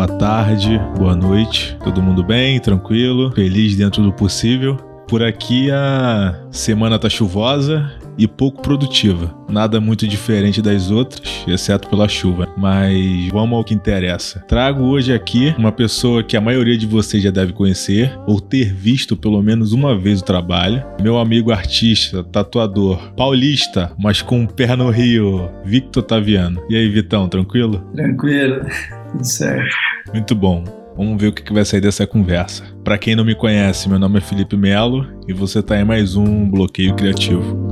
boa tarde, boa noite. Todo mundo bem, tranquilo, feliz dentro do possível. Por aqui a semana tá chuvosa e pouco produtiva. Nada muito diferente das outras, exceto pela chuva. Mas vamos ao que interessa. Trago hoje aqui uma pessoa que a maioria de vocês já deve conhecer ou ter visto pelo menos uma vez o trabalho. Meu amigo artista, tatuador, paulista, mas com um pé no Rio, Victor Taviano. E aí, Vitão, tranquilo? Tranquilo, tudo certo. Muito bom. Vamos ver o que vai sair dessa conversa. Para quem não me conhece, meu nome é Felipe Melo e você está em mais um Bloqueio Criativo.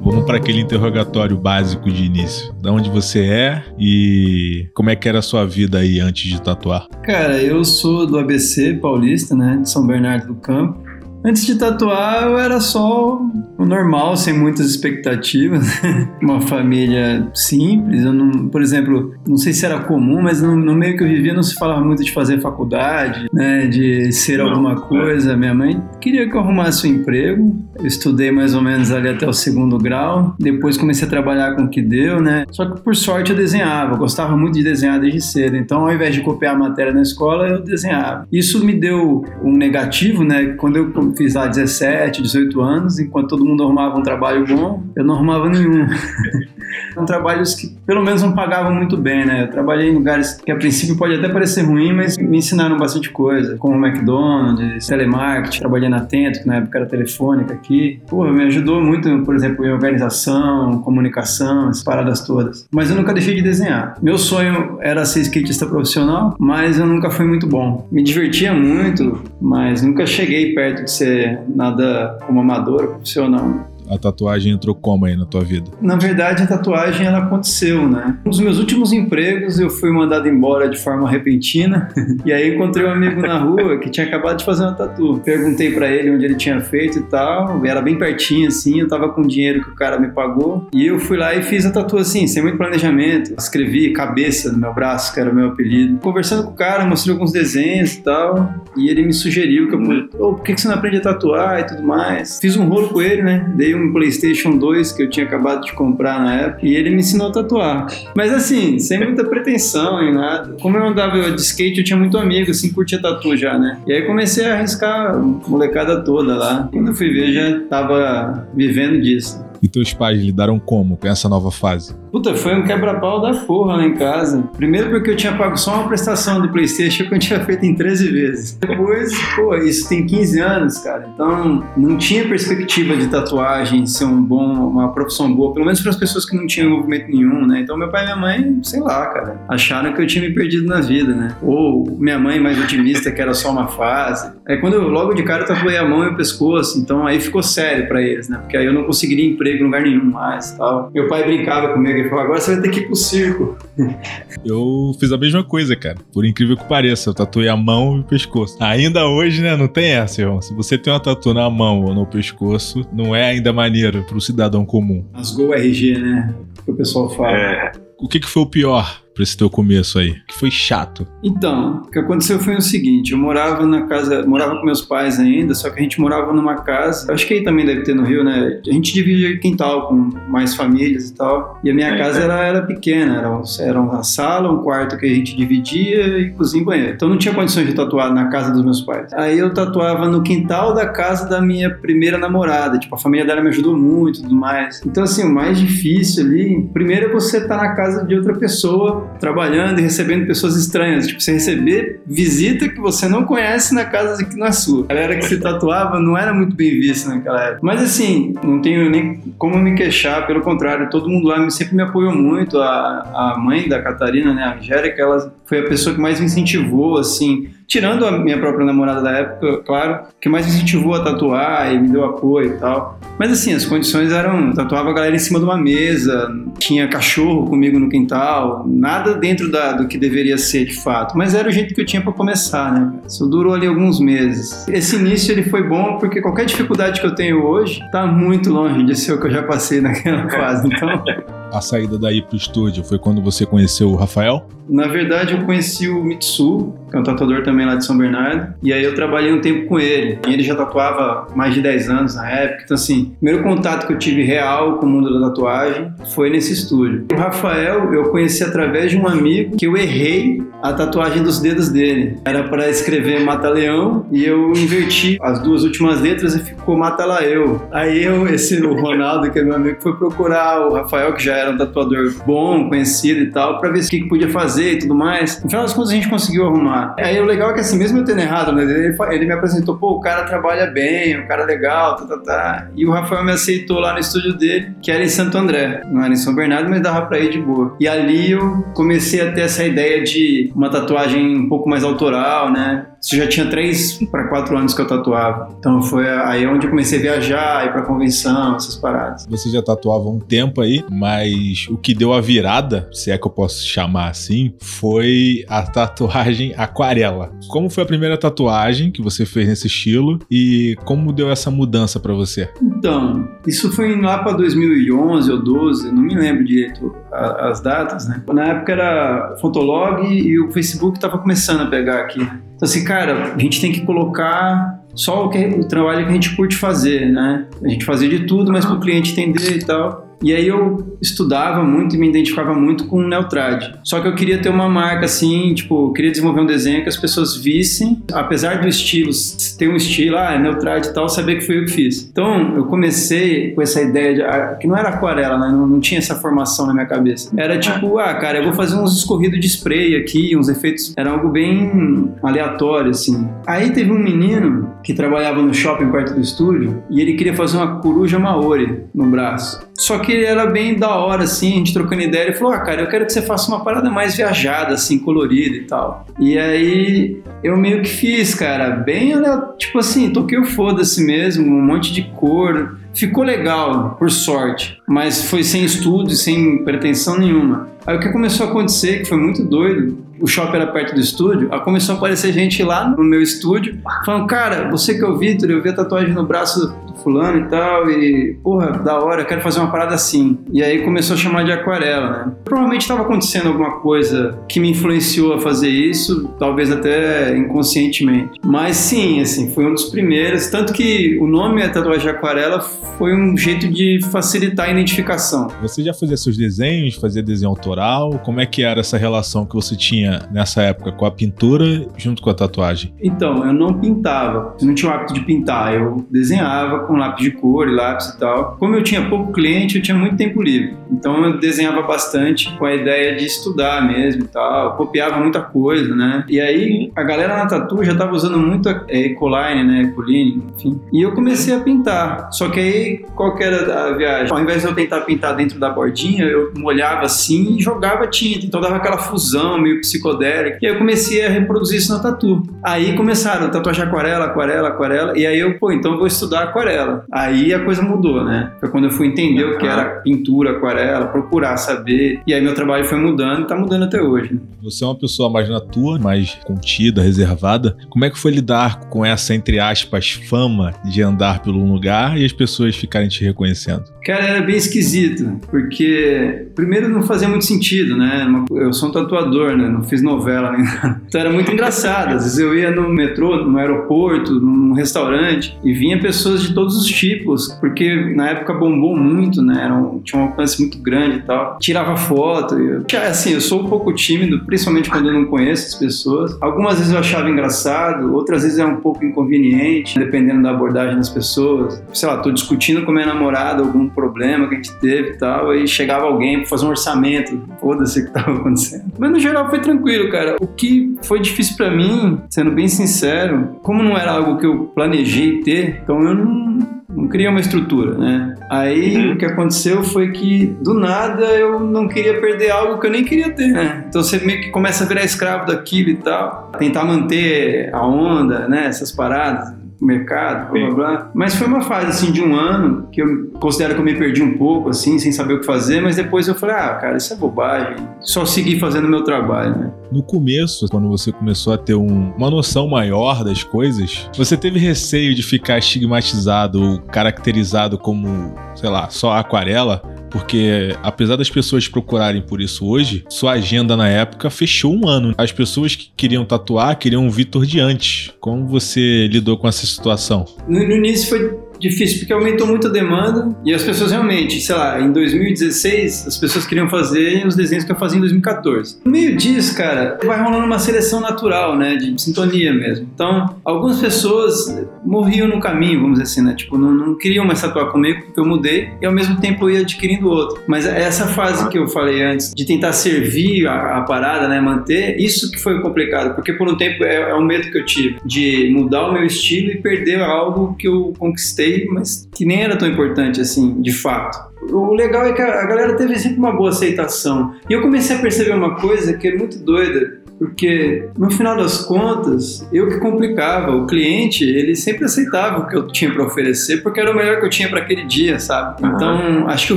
Vamos para aquele interrogatório básico de início. Da onde você é e como é que era a sua vida aí antes de tatuar? Cara, eu sou do ABC paulista, né, de São Bernardo do Campo. Antes de tatuar, eu era só o normal, sem muitas expectativas. Uma família simples. Eu não, por exemplo, não sei se era comum, mas no, no, meio que eu vivia não se falava muito de fazer faculdade, né, de ser alguma coisa. Minha mãe queria que eu arrumasse um emprego. Eu estudei mais ou menos ali até o segundo grau. Depois comecei a trabalhar com o que deu, né? Só que por sorte eu desenhava. Eu gostava muito de desenhar desde cedo. Então, ao invés de copiar a matéria na escola, eu desenhava. Isso me deu um negativo, né? Quando eu fiz lá 17, 18 anos, enquanto todo mundo arrumava um trabalho bom, eu não arrumava nenhum. São trabalhos que pelo menos não pagavam muito bem, né? Eu trabalhei em lugares que a princípio pode até parecer ruim, mas me ensinaram bastante coisa, como McDonald's, telemarketing, trabalhei na Tento, que na época era telefônica aqui. Pô, me ajudou muito, por exemplo, em organização, comunicação, essas paradas todas. Mas eu nunca deixei de desenhar. Meu sonho era ser skatista profissional, mas eu nunca fui muito bom. Me divertia muito, mas nunca cheguei perto de ser nada como amador, profissional a tatuagem entrou como aí na tua vida? Na verdade, a tatuagem ela aconteceu, né? Um dos meus últimos empregos, eu fui mandado embora de forma repentina. e aí encontrei um amigo na rua que tinha acabado de fazer uma tatu. Perguntei para ele onde ele tinha feito e tal. Era bem pertinho, assim. Eu tava com o dinheiro que o cara me pagou. E eu fui lá e fiz a tatu assim, sem muito planejamento. Escrevi cabeça no meu braço, que era o meu apelido. Conversando com o cara, mostrei alguns desenhos e tal. E ele me sugeriu que eu. Oh, por que você não aprende a tatuar e tudo mais? Fiz um rolo com ele, né? Dei um PlayStation 2 que eu tinha acabado de comprar na época e ele me ensinou a tatuar. Mas assim, sem muita pretensão em nada. Como eu andava de skate, eu tinha muito amigo, assim, curtia tatu já, né? E aí comecei a arriscar a molecada toda lá. Quando eu fui ver, já tava vivendo disso. E teus pais lidaram como com essa nova fase? Puta, foi um quebra-pau da porra lá em casa. Primeiro porque eu tinha pago só uma prestação do Playstation que eu tinha feito em 13 vezes. Depois, pô, isso tem 15 anos, cara. Então, não tinha perspectiva de tatuagem ser um bom, uma profissão boa, pelo menos para as pessoas que não tinham envolvimento nenhum, né? Então, meu pai e minha mãe, sei lá, cara, acharam que eu tinha me perdido na vida, né? Ou minha mãe mais otimista que era só uma fase. Aí quando eu logo de cara eu tatuei a mão e o pescoço, então aí ficou sério para eles, né? Porque aí eu não conseguiria emprego em lugar nenhum mais, tal. Meu pai brincava comigo ele falou: agora você vai ter que ir pro circo. Eu fiz a mesma coisa, cara. Por incrível que pareça, eu tatuei a mão e o pescoço. Ainda hoje, né? Não tem essa, irmão. Se você tem uma tatu na mão ou no pescoço, não é ainda maneiro pro cidadão comum. Rasgou o RG, né? Que o pessoal fala. É. O que, que foi o pior pra esse teu começo aí? Que foi chato. Então, o que aconteceu foi o seguinte: eu morava na casa, morava com meus pais ainda, só que a gente morava numa casa. Acho que aí também deve ter no Rio, né? A gente dividia quintal com mais famílias e tal. E a minha casa era, era pequena, era, era uma sala, um quarto que a gente dividia e cozinha e banheiro. Então não tinha condições de tatuar na casa dos meus pais. Aí eu tatuava no quintal da casa da minha primeira namorada. Tipo, a família dela me ajudou muito e tudo mais. Então, assim, o mais difícil ali, primeiro é você estar tá na casa de outra pessoa trabalhando e recebendo pessoas estranhas. Tipo, você receber visita que você não conhece na casa que não é sua. A galera que se tatuava não era muito bem vista naquela época. Mas assim, não tenho nem como me queixar, pelo contrário, todo mundo lá sempre me apoiou muito. A, a mãe da Catarina, né, a Angélica, ela foi a pessoa que mais me incentivou, assim, tirando a minha própria namorada da época, claro, que mais me incentivou a tatuar e me deu apoio e tal. Mas assim, as condições eram, tatuava a galera em cima de uma mesa, tinha cachorro comigo no quintal, nada dentro da, do que deveria ser de fato, mas era o jeito que eu tinha para começar, né? Isso durou ali alguns meses. Esse início ele foi bom porque qualquer dificuldade que eu tenho hoje tá muito longe de ser o que eu já passei naquela fase, então a saída daí pro estúdio? Foi quando você conheceu o Rafael? Na verdade, eu conheci o Mitsu, que é um tatuador também lá de São Bernardo, e aí eu trabalhei um tempo com ele. Ele já tatuava mais de 10 anos na época, então assim, o primeiro contato que eu tive real com o mundo da tatuagem foi nesse estúdio. O Rafael eu conheci através de um amigo que eu errei a tatuagem dos dedos dele. Era para escrever Mata-Leão e eu inverti as duas últimas letras e ficou Mata-Laeu. Aí eu, esse o Ronaldo, que é meu amigo, foi procurar o Rafael, que já era um tatuador bom, conhecido e tal, para ver o que, que podia fazer e tudo mais. No final das contas, a gente conseguiu arrumar. Aí o legal é que, assim, mesmo eu tendo errado, né, ele, ele me apresentou, pô, o cara trabalha bem, o cara é legal, tá, tá, tá. E o Rafael me aceitou lá no estúdio dele, que era em Santo André. Não era em São Bernardo, mas dava pra ir de boa. E ali eu comecei a ter essa ideia de uma tatuagem um pouco mais autoral, né? Isso já tinha três para quatro anos que eu tatuava. Então foi aí onde eu comecei a viajar, ir pra convenção, essas paradas. Você já tatuava um tempo aí, mas o que deu a virada, se é que eu posso chamar assim, foi a tatuagem aquarela. Como foi a primeira tatuagem que você fez nesse estilo e como deu essa mudança para você? Então, isso foi lá para 2011 ou 12, não me lembro direito as datas, né? Na época era Fotolog e o Facebook estava começando a pegar aqui. Então assim, cara, a gente tem que colocar só o, que, o trabalho que a gente curte fazer, né? A gente fazia de tudo, mas para o cliente entender e tal. E aí eu estudava muito e me identificava muito com o Neotrad. Só que eu queria ter uma marca assim, tipo, queria desenvolver um desenho que as pessoas vissem, apesar do estilo, ter um estilo, ah, é Neotrad e tal, saber que foi eu que fiz. Então, eu comecei com essa ideia de, ah, que não era aquarela, né? Não, não, tinha essa formação na minha cabeça. Era tipo, ah, cara, eu vou fazer uns escorridos de spray aqui, uns efeitos. Era algo bem aleatório, assim. Aí teve um menino que trabalhava no shopping perto do estúdio e ele queria fazer uma coruja maori no braço. Só que ele era bem da hora, assim, a gente trocando ideia. Ele falou: Ah, cara, eu quero que você faça uma parada mais viajada, assim, colorida e tal. E aí eu meio que fiz, cara, bem, tipo assim, toquei o foda-se mesmo, um monte de cor. Ficou legal, por sorte, mas foi sem estudo, sem pretensão nenhuma. Aí o que começou a acontecer, que foi muito doido, o shopping era perto do estúdio, aí começou a aparecer gente lá no meu estúdio, falando, cara, você que é o Vitor, eu vi a tatuagem no braço fulano e tal, e porra, da hora, quero fazer uma parada assim. E aí começou a chamar de aquarela, né? Provavelmente estava acontecendo alguma coisa que me influenciou a fazer isso, talvez até inconscientemente. Mas sim, assim, foi um dos primeiros, tanto que o nome é tatuagem de aquarela foi um jeito de facilitar a identificação. Você já fazia seus desenhos, fazia desenho autoral? Como é que era essa relação que você tinha nessa época com a pintura junto com a tatuagem? Então, eu não pintava, eu não tinha o hábito de pintar, eu desenhava com lápis de cor e lápis e tal. Como eu tinha pouco cliente, eu tinha muito tempo livre. Então eu desenhava bastante com a ideia de estudar mesmo e tal. Copiava muita coisa, né? E aí a galera na tatu já tava usando muito é, Ecoline, né? Ecoline, enfim. E eu comecei a pintar. Só que aí, qual que era a viagem? Ao invés de eu tentar pintar dentro da bordinha, eu molhava assim e jogava tinta. Então dava aquela fusão meio psicodélica. E aí eu comecei a reproduzir isso na tatu. Aí começaram tatuagem aquarela, aquarela, aquarela. E aí eu, pô, então eu vou estudar aquarela aquarela. Aí a coisa mudou, né? Foi quando eu fui entender o que era pintura, aquarela, procurar saber. E aí meu trabalho foi mudando e tá mudando até hoje. Né? Você é uma pessoa mais na tua, mais contida, reservada. Como é que foi lidar com essa, entre aspas, fama de andar pelo lugar e as pessoas ficarem te reconhecendo? Cara, era bem esquisito, porque primeiro não fazia muito sentido, né? Eu sou um tatuador, né? Não fiz novela nem nada. Então era muito engraçado. Às vezes eu ia no metrô, no aeroporto, num restaurante e vinha pessoas de todos os tipos, porque na época bombou muito, né? Era um, tinha um alcance muito grande e tal. Tirava foto. Eu, assim, eu sou um pouco tímido, principalmente quando eu não conheço as pessoas. Algumas vezes eu achava engraçado, outras vezes é um pouco inconveniente, dependendo da abordagem das pessoas. Sei lá, tô discutindo com minha namorada algum problema que a gente teve e tal, aí chegava alguém pra fazer um orçamento, foda-se o que tava acontecendo. Mas no geral foi tranquilo, cara. O que foi difícil para mim, sendo bem sincero, como não era algo que eu planejei ter, então eu não não cria uma estrutura, né? Aí uhum. o que aconteceu foi que do nada eu não queria perder algo que eu nem queria ter, né? Então você meio que começa a virar escravo daquilo e tal, tentar manter a onda, né? Essas paradas mercado, blá blá blá. Mas foi uma fase assim de um ano que eu considero que eu me perdi um pouco, assim, sem saber o que fazer, mas depois eu falei, ah, cara, isso é bobagem. Só seguir fazendo o meu trabalho, né? No começo, quando você começou a ter um, uma noção maior das coisas, você teve receio de ficar estigmatizado ou caracterizado como, sei lá, só aquarela? Porque apesar das pessoas procurarem por isso hoje, sua agenda na época fechou um ano. As pessoas que queriam tatuar queriam um Vitor de antes. Como você lidou com essa situação? No, no início foi difícil, porque aumentou muito a demanda e as pessoas realmente, sei lá, em 2016, as pessoas queriam fazer os desenhos que eu fazia em 2014. No meio disso, cara, vai rolando uma seleção natural, né, de sintonia mesmo. Então, algumas pessoas morriam no caminho, vamos dizer assim, né, tipo, não, não queriam mais tatuar comigo porque eu mudei e ao mesmo tempo eu ia adquirindo outro. Mas essa fase que eu falei antes, de tentar servir a, a parada, né, manter, isso que foi complicado, porque por um tempo é, é um medo que eu tive, de mudar o meu estilo e perder algo que eu conquistei mas que nem era tão importante assim, de fato. O legal é que a galera teve sempre uma boa aceitação. E eu comecei a perceber uma coisa que é muito doida porque no final das contas eu que complicava. O cliente ele sempre aceitava o que eu tinha para oferecer porque era o melhor que eu tinha para aquele dia sabe? Então acho que o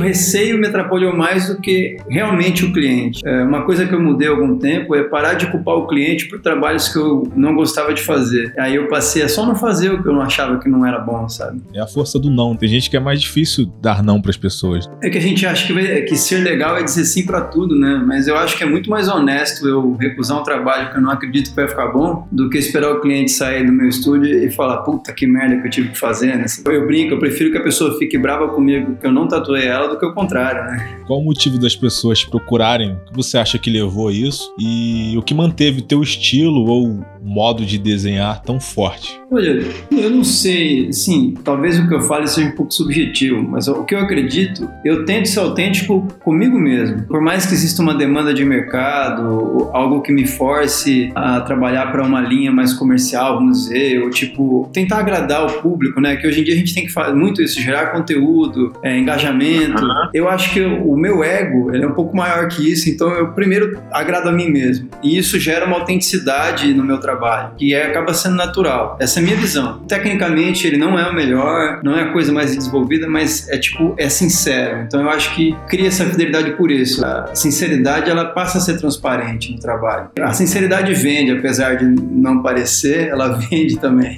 receio me atrapalhou mais do que realmente o cliente. É, uma coisa que eu mudei há algum tempo é parar de culpar o cliente por trabalhos que eu não gostava de fazer. Aí eu passei a só não fazer o que eu não achava que não era bom sabe? É a força do não. Tem gente que é mais difícil dar não para as pessoas. É que a gente acha que, vai, que ser legal é dizer sim para tudo né? Mas eu acho que é muito mais honesto eu recusar um trabalho que eu não acredito que vai ficar bom, do que esperar o cliente sair do meu estúdio e falar, puta que merda que eu tive que fazer, né? Eu brinco, eu prefiro que a pessoa fique brava comigo que eu não tatuei ela do que o contrário, né? Qual o motivo das pessoas procurarem? O que você acha que levou a isso? E o que manteve teu estilo ou modo de desenhar tão forte? Olha, eu não sei, sim, talvez o que eu fale seja um pouco subjetivo, mas o que eu acredito, eu tento ser autêntico comigo mesmo. Por mais que exista uma demanda de mercado, algo que me force a trabalhar para uma linha mais comercial, vamos dizer, ou tipo, tentar agradar o público, né? Que hoje em dia a gente tem que fazer muito isso, gerar conteúdo, é, engajamento. Uhum. Eu acho que o meu ego, ele é um pouco maior que isso, então eu primeiro agrado a mim mesmo. E isso gera uma autenticidade no meu trabalho, que é, acaba sendo natural. Essa minha visão. Tecnicamente, ele não é o melhor, não é a coisa mais desenvolvida, mas é tipo, é sincero. Então eu acho que cria essa fidelidade por isso. A sinceridade, ela passa a ser transparente no trabalho. A sinceridade vende, apesar de não parecer, ela vende também.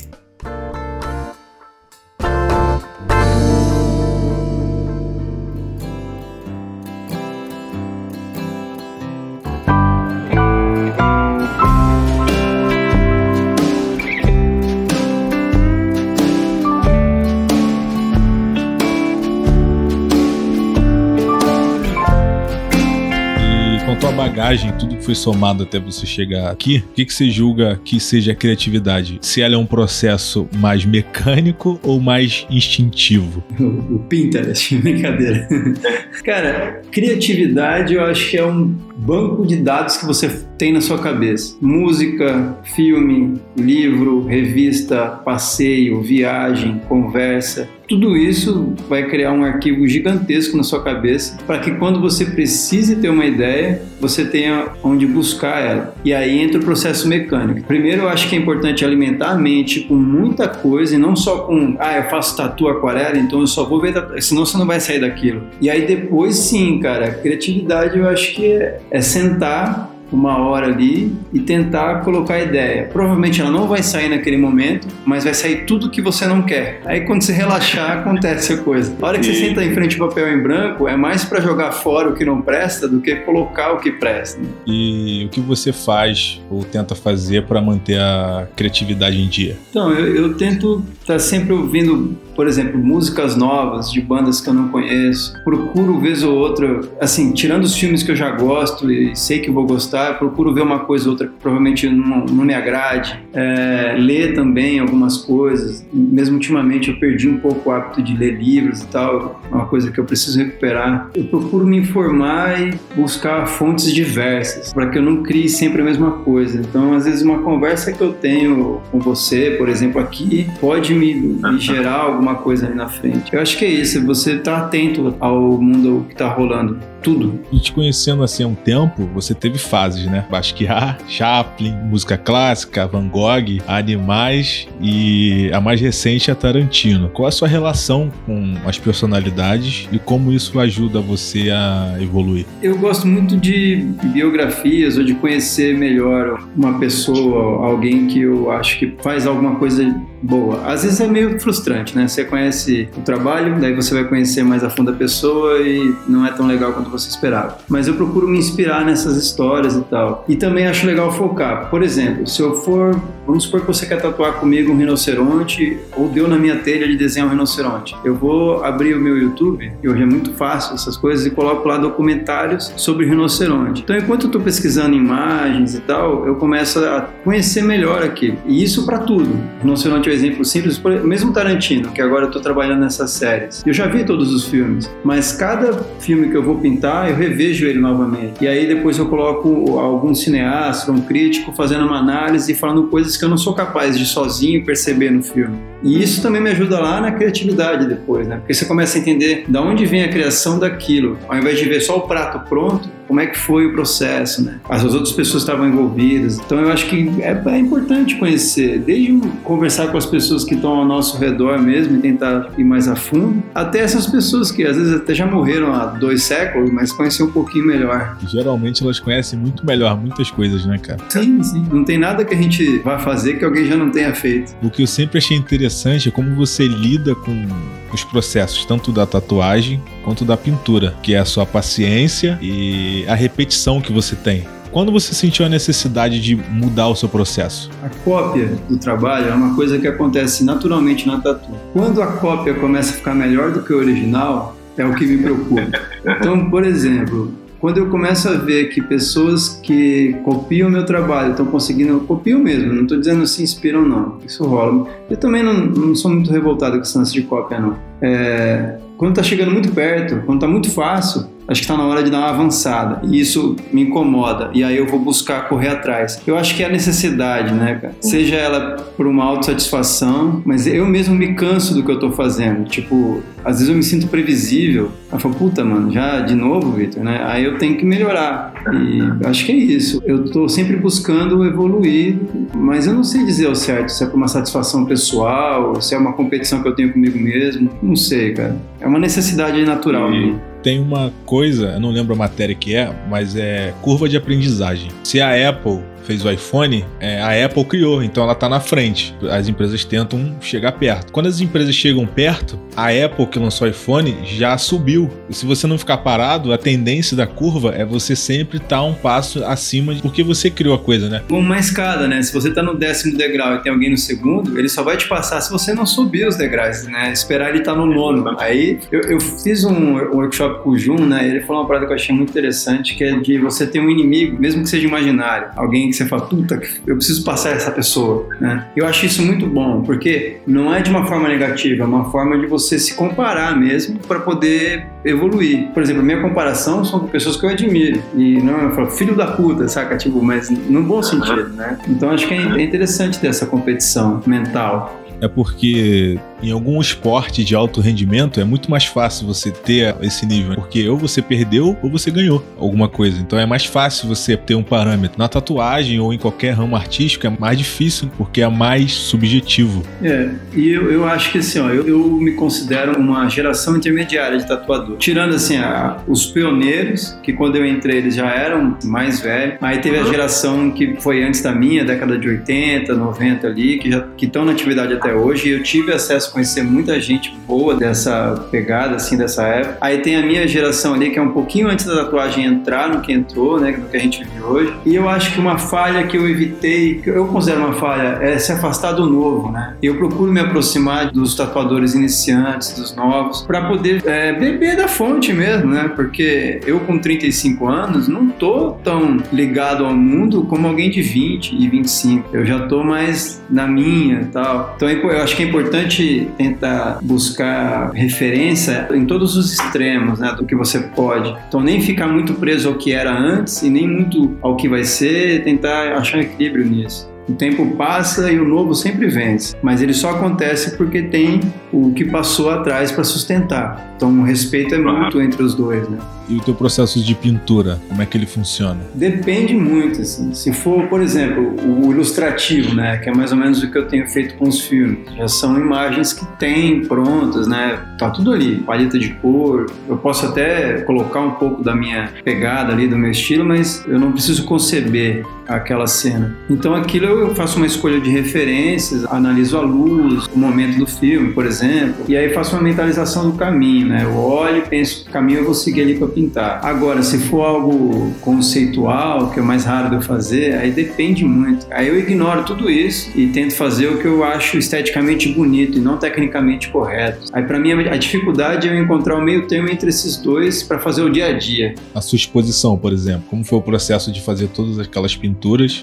bagagem, tudo foi somado até você chegar aqui, o que, que você julga que seja a criatividade? Se ela é um processo mais mecânico ou mais instintivo? O, Pinterest, brincadeira. Cara, criatividade eu acho que é um banco de dados que você tem na sua cabeça. Música, filme, livro, revista, passeio, viagem, conversa. Tudo isso vai criar um arquivo gigantesco na sua cabeça para que quando você precise ter uma ideia, você tenha onde buscar ela. E aí entra o processo mecânico. Primeiro, eu acho que é importante alimentar a mente com muita coisa e não só com, ah, eu faço tatu aquarela, então eu só vou ver, senão você não vai sair daquilo. E aí depois, sim, cara, criatividade eu acho que é, é sentar uma hora ali e tentar colocar a ideia. Provavelmente ela não vai sair naquele momento, mas vai sair tudo que você não quer. Aí quando você relaxar, acontece a coisa. A hora que você senta em frente ao papel em branco, é mais para jogar fora o que não presta do que colocar o que presta. E o que você faz ou tenta fazer para manter a criatividade em dia? Então, eu, eu tento estar tá sempre ouvindo por exemplo, músicas novas de bandas que eu não conheço. Procuro vez ou outra, assim, tirando os filmes que eu já gosto e sei que vou gostar, procuro ver uma coisa ou outra que provavelmente não, não me agrade. É, ler também algumas coisas. Mesmo ultimamente eu perdi um pouco o hábito de ler livros e tal, é uma coisa que eu preciso recuperar. Eu procuro me informar e buscar fontes diversas, para que eu não crie sempre a mesma coisa. Então, às vezes, uma conversa que eu tenho com você, por exemplo, aqui, pode me, me gerar alguma coisa ali na frente. Eu acho que é isso, você tá atento ao mundo que tá rolando tudo. E te conhecendo assim há um tempo, você teve né? Basquiat, Chaplin, música clássica, Van Gogh, animais e a mais recente é Tarantino. Qual a sua relação com as personalidades e como isso ajuda você a evoluir? Eu gosto muito de biografias ou de conhecer melhor uma pessoa, alguém que eu acho que faz alguma coisa boa. Às vezes é meio frustrante, né? Você conhece o trabalho, daí você vai conhecer mais a fundo a pessoa e não é tão legal quanto você esperava. Mas eu procuro me inspirar nessas histórias e tal. E também acho legal focar. Por exemplo, se eu for, vamos supor que você quer tatuar comigo um rinoceronte ou deu na minha telha de desenhar um rinoceronte. Eu vou abrir o meu YouTube, e hoje é muito fácil essas coisas, e coloco lá documentários sobre rinoceronte. Então, enquanto eu estou pesquisando imagens e tal, eu começo a conhecer melhor aqui. E isso para tudo. Rinoceronte é exemplo simples, mesmo Tarantino, que agora eu estou trabalhando nessas séries. Eu já vi todos os filmes, mas cada filme que eu vou pintar, eu revejo ele novamente. E aí depois eu coloco algum cineasta, um crítico fazendo uma análise e falando coisas que eu não sou capaz de sozinho perceber no filme. E isso também me ajuda lá na criatividade depois, né? Porque você começa a entender da onde vem a criação daquilo. Ao invés de ver só o prato pronto, como é que foi o processo, né? As outras pessoas estavam envolvidas. Então eu acho que é, é importante conhecer, desde conversar com as pessoas que estão ao nosso redor mesmo e tentar ir mais a fundo, até essas pessoas que às vezes até já morreram há dois séculos, mas conhecer um pouquinho melhor. Geralmente elas conhecem muito melhor muitas coisas, né, cara? Sim, sim. Não tem nada que a gente vá fazer que alguém já não tenha feito. O que eu sempre achei interessante é como você lida com os processos, tanto da tatuagem quanto da pintura, que é a sua paciência e a repetição que você tem. Quando você sentiu a necessidade de mudar o seu processo? A cópia do trabalho é uma coisa que acontece naturalmente na tatu. Quando a cópia começa a ficar melhor do que o original, é o que me preocupa. Então, por exemplo, quando eu começo a ver que pessoas que copiam o meu trabalho estão conseguindo, copiam mesmo, não estou dizendo se inspiram não, isso rola. Eu também não, não sou muito revoltado com esse lance de cópia não. É, quando está chegando muito perto, quando está muito fácil, acho que está na hora de dar uma avançada. E isso me incomoda. E aí eu vou buscar correr atrás. Eu acho que é a necessidade, né, cara? Seja ela por uma autossatisfação, mas eu mesmo me canso do que eu tô fazendo. Tipo, às vezes eu me sinto previsível. Eu falo, puta, mano, já de novo, Victor, né? Aí eu tenho que melhorar. E acho que é isso. Eu tô sempre buscando evoluir, mas eu não sei dizer ao certo se é por uma satisfação pessoal, se é uma competição que eu tenho comigo mesmo. Não sei, cara. É uma necessidade natural. E tem uma coisa, eu não lembro a matéria que é, mas é curva de aprendizagem. Se a Apple fez o iPhone, é, a Apple criou, então ela está na frente. As empresas tentam chegar perto. Quando as empresas chegam perto, a Apple que lançou o iPhone já subiu. E se você não ficar parado, a tendência da curva é você sempre estar tá um passo acima, de, porque você criou a coisa, né? Como uma escada, né? Se você está no décimo degrau e tem alguém no segundo, ele só vai te passar se você não subir os degraus, né? Esperar ele estar tá no nono. Aí eu, eu fiz um workshop com o Jun, né? Ele falou uma parada que eu achei muito interessante, que é de você ter um inimigo, mesmo que seja imaginário, alguém que você fala, puta, eu preciso passar essa pessoa, né? Eu acho isso muito bom, porque não é de uma forma negativa, é uma forma de você se comparar mesmo para poder evoluir. Por exemplo, minha comparação são com pessoas que eu admiro. E não eu falo, filho da puta, saca? Tipo, mas no bom sentido, né? Então acho que é interessante ter essa competição mental. É porque em algum esporte de alto rendimento é muito mais fácil você ter esse nível, né? porque ou você perdeu ou você ganhou alguma coisa. Então é mais fácil você ter um parâmetro. Na tatuagem ou em qualquer ramo artístico é mais difícil, porque é mais subjetivo. É, e eu, eu acho que assim, ó, eu, eu me considero uma geração intermediária de tatuador. Tirando assim, a, os pioneiros, que quando eu entrei eles já eram mais velhos. Aí teve a geração que foi antes da minha, década de 80, 90 ali, que já estão na atividade até hoje. Eu tive acesso conhecer muita gente boa dessa pegada, assim, dessa época. Aí tem a minha geração ali, que é um pouquinho antes da tatuagem entrar no que entrou, né, no que a gente vive hoje. E eu acho que uma falha que eu evitei, que eu considero uma falha, é se afastar do novo, né? Eu procuro me aproximar dos tatuadores iniciantes, dos novos, para poder é, beber da fonte mesmo, né? Porque eu com 35 anos não tô tão ligado ao mundo como alguém de 20 e 25. Eu já tô mais na minha tal. Então eu acho que é importante tenta buscar referência em todos os extremos né, do que você pode. Então, nem ficar muito preso ao que era antes e nem muito ao que vai ser, tentar achar equilíbrio nisso. O tempo passa e o novo sempre vence, mas ele só acontece porque tem o que passou atrás para sustentar. Então o respeito é mútuo entre os dois, né? E o teu processo de pintura, como é que ele funciona? Depende muito, assim. Se for, por exemplo, o ilustrativo, né, que é mais ou menos o que eu tenho feito com os filmes, já são imagens que tem prontas, né? Tá tudo ali, paleta de cor. Eu posso até colocar um pouco da minha pegada ali, do meu estilo, mas eu não preciso conceber aquela cena. Então aquilo eu faço uma escolha de referências, analiso a luz, o momento do filme, por exemplo, e aí faço uma mentalização do caminho, né? Eu olho e penso que caminho eu vou seguir ali para pintar. Agora, se for algo conceitual, que é mais raro de eu fazer, aí depende muito. Aí eu ignoro tudo isso e tento fazer o que eu acho esteticamente bonito e não tecnicamente correto. Aí para mim a dificuldade é eu encontrar o meio termo entre esses dois para fazer o dia a dia. A sua exposição, por exemplo, como foi o processo de fazer todas aquelas pinturas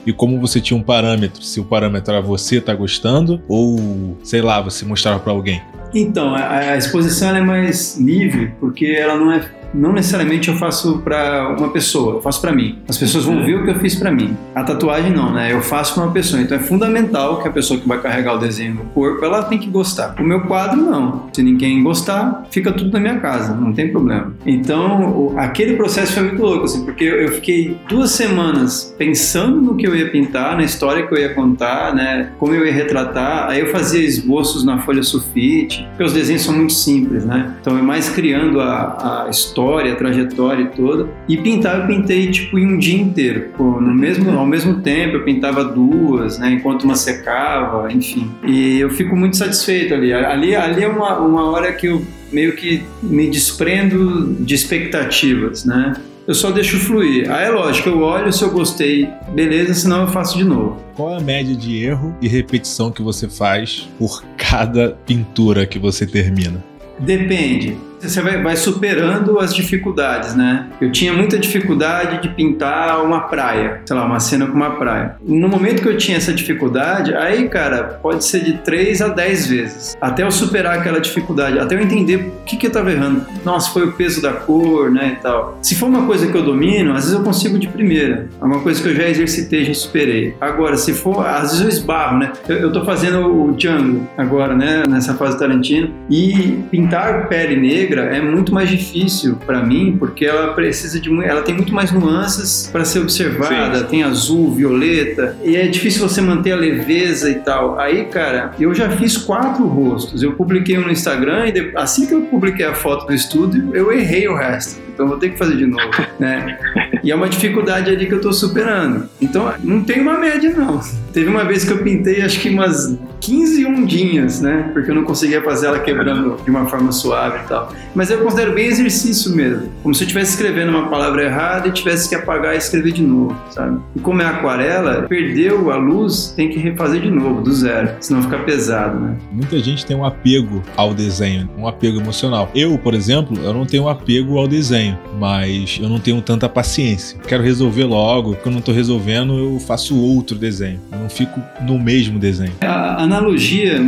e como você tinha um parâmetro, se o parâmetro era você tá gostando ou sei lá, você mostrava para alguém. Então, a, a exposição é mais livre porque ela não é não necessariamente eu faço para uma pessoa, eu faço para mim. As pessoas vão ver o que eu fiz para mim. A tatuagem não, né? Eu faço para uma pessoa. Então é fundamental que a pessoa que vai carregar o desenho no corpo, ela tem que gostar. O meu quadro não. Se ninguém gostar, fica tudo na minha casa, não tem problema. Então, aquele processo foi muito louco, assim, porque eu fiquei duas semanas pensando no que eu ia pintar, na história que eu ia contar, né? Como eu ia retratar. Aí eu fazia esboços na folha sulfite, porque os desenhos são muito simples, né? Então é mais criando a, a história história, a trajetória toda. E pintar eu pintei tipo em um dia inteiro. Pô, no mesmo, ao mesmo tempo eu pintava duas, né, enquanto uma secava, enfim. E eu fico muito satisfeito ali. Ali, ali é uma, uma hora que eu meio que me desprendo de expectativas, né? Eu só deixo fluir. Aí é lógico, eu olho se eu gostei, beleza, senão eu faço de novo. Qual é a média de erro e repetição que você faz por cada pintura que você termina? Depende você vai, vai, superando as dificuldades, né? Eu tinha muita dificuldade de pintar uma praia, sei lá, uma cena com uma praia. No momento que eu tinha essa dificuldade, aí, cara, pode ser de 3 a 10 vezes. Até eu superar aquela dificuldade, até eu entender o que, que eu tava errando. Nossa, foi o peso da cor, né, e tal. Se for uma coisa que eu domino, às vezes eu consigo de primeira. É uma coisa que eu já exercitei, já superei. Agora, se for, às vezes eu esbarro, né? Eu, eu tô fazendo o Django agora, né, nessa fase Tarantino, e pintar pele negra negra é muito mais difícil para mim, porque ela precisa de ela tem muito mais nuances para ser observada, Sim. tem azul, violeta, e é difícil você manter a leveza e tal. Aí, cara, eu já fiz quatro rostos. Eu publiquei um no Instagram e assim que eu publiquei a foto do estúdio, eu errei o resto. Então vou ter que fazer de novo, né? E é uma dificuldade ali que eu tô superando. Então não tem uma média não. Teve uma vez que eu pintei acho que umas 15 ondinhas, né? Porque eu não conseguia fazer ela quebrando de uma forma suave e tal. Mas eu considero bem exercício mesmo. Como se eu estivesse escrevendo uma palavra errada e tivesse que apagar e escrever de novo, sabe? E como é aquarela, perdeu a luz, tem que refazer de novo, do zero. Senão fica pesado, né? Muita gente tem um apego ao desenho, um apego emocional. Eu, por exemplo, eu não tenho apego ao desenho, mas eu não tenho tanta paciência. Quero resolver logo, quando não tô resolvendo, eu faço outro desenho. Eu não fico no mesmo desenho. A analogia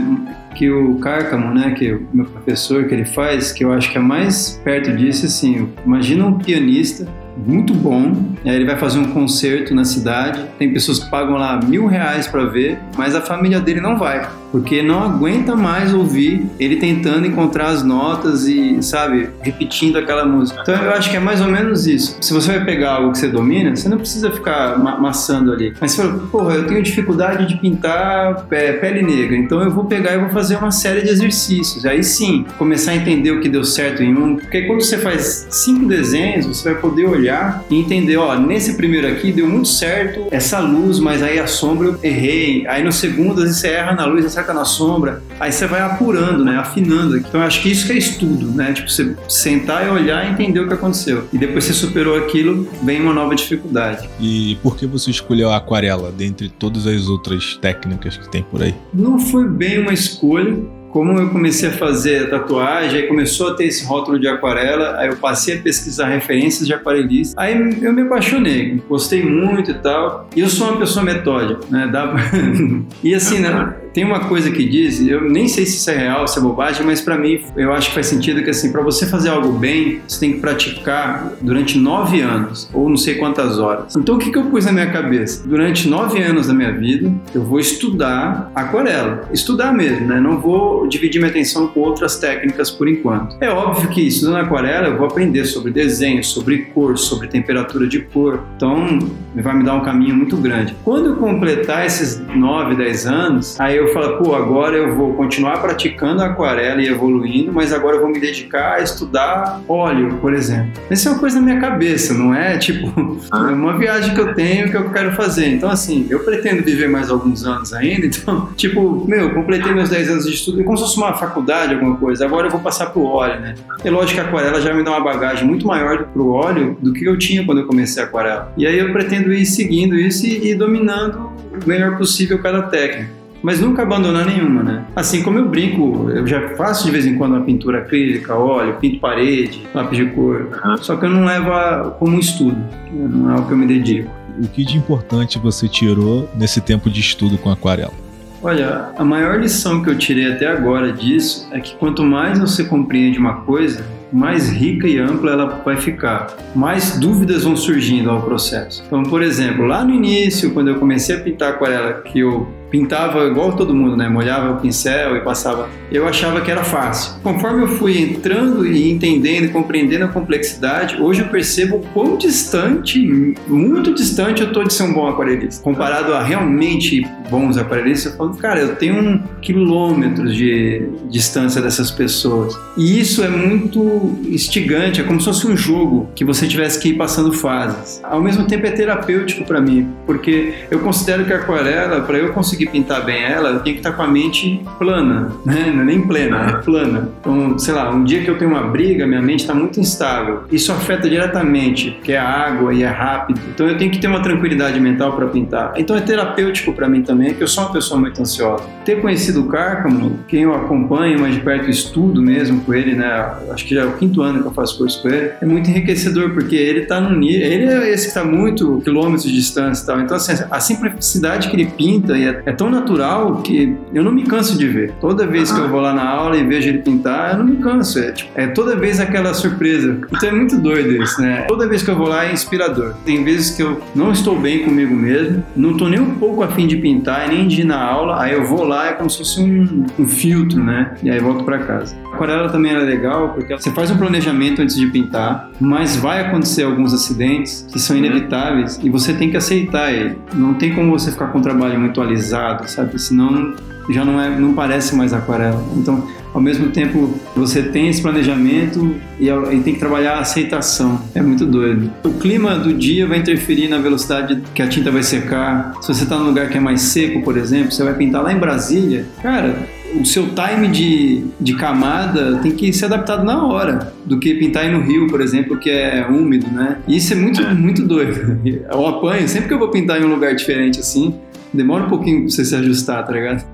que o Cárcamo, né, que o meu professor, que ele faz, que eu acho que é mais perto disso, assim, imagina um pianista muito bom. Aí ele vai fazer um concerto na cidade. Tem pessoas que pagam lá mil reais para ver, mas a família dele não vai, porque não aguenta mais ouvir ele tentando encontrar as notas e, sabe, repetindo aquela música. Então eu acho que é mais ou menos isso. Se você vai pegar algo que você domina, você não precisa ficar ma maçando ali. Mas você fala, porra, eu tenho dificuldade de pintar pele negra, então eu vou pegar e vou fazer uma série de exercícios. Aí sim, começar a entender o que deu certo em um, porque quando você faz cinco desenhos, você vai poder olhar e entender, ó, nesse primeiro aqui deu muito certo essa luz, mas aí a sombra eu errei. Aí no segundo, às vezes você erra na luz, na sombra. Aí você vai apurando, né? Afinando. Então acho que isso que é estudo, né? Tipo, você sentar e olhar e entender o que aconteceu. E depois você superou aquilo, vem uma nova dificuldade. E por que você escolheu a aquarela dentre todas as outras técnicas que tem por aí? Não foi bem uma escolha como eu comecei a fazer tatuagem, aí começou a ter esse rótulo de aquarela, aí eu passei a pesquisar referências de aquarelistas, aí eu me apaixonei, gostei muito e tal. E eu sou uma pessoa metódica, né? Dá... e assim, né? Tem uma coisa que diz, eu nem sei se isso é real, se é bobagem, mas para mim eu acho que faz sentido que assim, para você fazer algo bem, você tem que praticar durante nove anos ou não sei quantas horas. Então o que, que eu pus na minha cabeça? Durante nove anos da minha vida, eu vou estudar aquarela, estudar mesmo, né? Não vou dividir minha atenção com outras técnicas por enquanto. É óbvio que estudando aquarela eu vou aprender sobre desenho, sobre cor, sobre temperatura de cor. Então vai me dar um caminho muito grande. Quando eu completar esses nove, dez anos, aí eu eu falo, pô, agora eu vou continuar praticando a aquarela e evoluindo, mas agora eu vou me dedicar a estudar óleo, por exemplo. Essa é uma coisa na minha cabeça, não é tipo ah. é uma viagem que eu tenho que eu quero fazer. Então, assim, eu pretendo viver mais alguns anos ainda, então, tipo, meu, completei meus 10 anos de estudo, é como se fosse uma faculdade, alguma coisa. Agora eu vou passar pro óleo, né? É lógico que a aquarela já me dá uma bagagem muito maior pro óleo do que eu tinha quando eu comecei a aquarela. E aí eu pretendo ir seguindo isso e, e dominando o melhor possível cada técnica mas nunca abandonar nenhuma, né? Assim como eu brinco, eu já faço de vez em quando uma pintura acrílica, óleo, pinto parede, lápis de cor, só que eu não levo como um estudo, não é o que eu me dedico. O que de importante você tirou nesse tempo de estudo com aquarela? Olha, a maior lição que eu tirei até agora disso é que quanto mais você compreende uma coisa, mais rica e ampla ela vai ficar, mais dúvidas vão surgindo ao processo. Então, por exemplo, lá no início, quando eu comecei a pintar aquarela, que eu pintava igual todo mundo, né? Molhava o pincel e passava. Eu achava que era fácil. Conforme eu fui entrando e entendendo e compreendendo a complexidade, hoje eu percebo quão distante, muito distante eu tô de ser um bom aquarelista. Comparado a realmente bons aquarelistas, eu falo, cara, eu tenho um quilômetros de distância dessas pessoas. E isso é muito instigante, é como se fosse um jogo que você tivesse que ir passando fases. Ao mesmo tempo é terapêutico para mim, porque eu considero que a aquarela, para eu conseguir conseguir pintar bem ela, eu tenho que estar com a mente plana, né? Não é nem plena, é plana. Então, sei lá, um dia que eu tenho uma briga, minha mente está muito instável. Isso afeta diretamente, porque é água e é rápido. Então eu tenho que ter uma tranquilidade mental para pintar. Então é terapêutico para mim também, que eu sou uma pessoa muito ansiosa. Ter conhecido o Cárcamo, quem eu acompanho mais de perto, estudo mesmo com ele, né? Acho que já é o quinto ano que eu faço curso com ele. É muito enriquecedor, porque ele está no nível. Ele é esse que está muito quilômetros de distância e tal. Então, assim, a simplicidade que ele pinta e é tão natural que eu não me canso de ver. Toda vez que eu vou lá na aula e vejo ele pintar, eu não me canso. É, tipo, é toda vez aquela surpresa. Então é muito doido isso, né? Toda vez que eu vou lá é inspirador. Tem vezes que eu não estou bem comigo mesmo, não estou nem um pouco afim de pintar nem de ir na aula, aí eu vou lá, é como se fosse um, um filtro, né? E aí volto para casa. Aquarela também era legal porque você faz um planejamento antes de pintar, mas vai acontecer alguns acidentes que são inevitáveis e você tem que aceitar ele. Não tem como você ficar com o trabalho muito alisado sabe? Senão já não, é, não parece mais aquarela. Então, ao mesmo tempo, você tem esse planejamento e, e, tem que trabalhar a aceitação. É muito doido. O clima do dia vai interferir na velocidade que a tinta vai secar. Se você está num lugar que é mais seco, por exemplo, você vai pintar lá em Brasília, cara, o seu time de, de camada tem que ser adaptado na hora, do que pintar aí no rio, por exemplo, que é úmido, né? E isso é muito, é. muito doido. Eu apanho, sempre que eu vou pintar em um lugar diferente assim, demora um pouquinho pra você se ajustar, tá ligado?